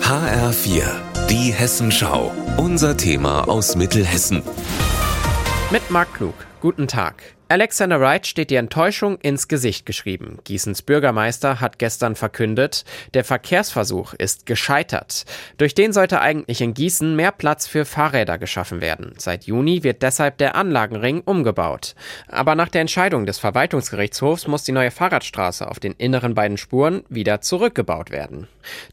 HR4, die Hessenschau. Unser Thema aus Mittelhessen. Mit Marc Klug. Guten Tag. Alexander Wright steht die Enttäuschung ins Gesicht geschrieben. Gießens Bürgermeister hat gestern verkündet, der Verkehrsversuch ist gescheitert. Durch den sollte eigentlich in Gießen mehr Platz für Fahrräder geschaffen werden. Seit Juni wird deshalb der Anlagenring umgebaut. Aber nach der Entscheidung des Verwaltungsgerichtshofs muss die neue Fahrradstraße auf den inneren beiden Spuren wieder zurückgebaut werden.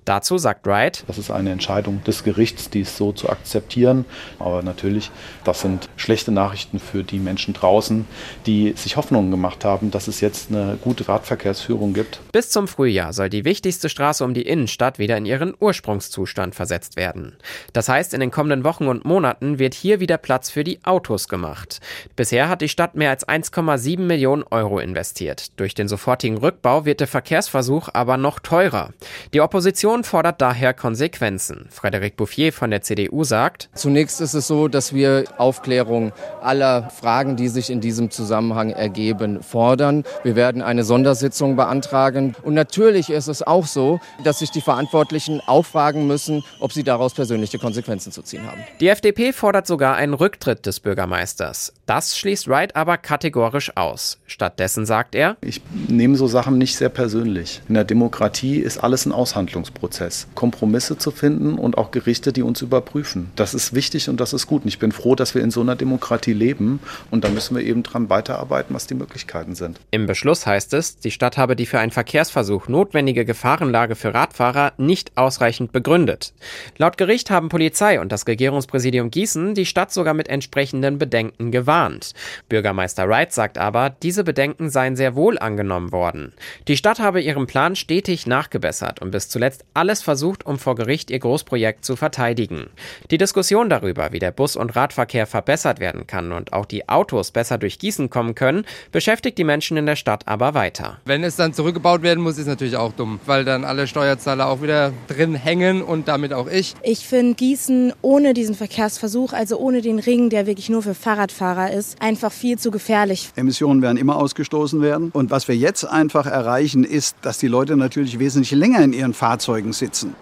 Dazu sagt Wright, das ist eine Entscheidung des Gerichts, dies so zu akzeptieren. Aber natürlich, das sind schlechte Nachrichten für die Menschen draußen, die sich Hoffnungen gemacht haben, dass es jetzt eine gute Radverkehrsführung gibt. Bis zum Frühjahr soll die wichtigste Straße um die Innenstadt wieder in ihren Ursprungszustand versetzt werden. Das heißt, in den kommenden Wochen und Monaten wird hier wieder Platz für die Autos gemacht. Bisher hat die Stadt mehr als 1,7 Millionen Euro investiert. Durch den sofortigen Rückbau wird der Verkehrsversuch aber noch teurer. Die Opposition fordert daher Konsequenzen. Frédéric Bouffier von der CDU sagt, Zunächst ist es so, dass wir Aufklärung aller Fragen, die sich in diesem Zusammenhang ergeben, fordern. Wir werden eine Sondersitzung beantragen. Und natürlich ist es auch so, dass sich die Verantwortlichen auffragen müssen, ob sie daraus persönliche Konsequenzen zu ziehen haben. Die FDP fordert sogar einen Rücktritt des Bürgermeisters. Das schließt Wright aber kategorisch aus. Stattdessen sagt er, ich nehme so Sachen nicht sehr persönlich. In der Demokratie ist alles ein Aushandlungsprozess. Kompromisse zu finden und auch Gerichte, die uns überprüfen. Das ist wichtig und das ist gut. Und ich bin froh, dass wir in so einer Demokratie leben. Und da müssen wir eben dran weiter weiterarbeiten, was die Möglichkeiten sind. Im Beschluss heißt es, die Stadt habe die für einen Verkehrsversuch notwendige Gefahrenlage für Radfahrer nicht ausreichend begründet. Laut Gericht haben Polizei und das Regierungspräsidium Gießen die Stadt sogar mit entsprechenden Bedenken gewarnt. Bürgermeister Wright sagt aber, diese Bedenken seien sehr wohl angenommen worden. Die Stadt habe ihren Plan stetig nachgebessert und bis zuletzt alles versucht, um vor Gericht ihr Großprojekt zu verteidigen. Die Diskussion darüber, wie der Bus- und Radverkehr verbessert werden kann und auch die Autos besser durch Gießen kommen können, beschäftigt die Menschen in der Stadt aber weiter. Wenn es dann zurückgebaut werden muss, ist natürlich auch dumm, weil dann alle Steuerzahler auch wieder drin hängen und damit auch ich. Ich finde Gießen ohne diesen Verkehrsversuch, also ohne den Ring, der wirklich nur für Fahrradfahrer ist, einfach viel zu gefährlich. Emissionen werden immer ausgestoßen werden. Und was wir jetzt einfach erreichen, ist, dass die Leute natürlich wesentlich länger in ihren Fahrzeugen sitzen.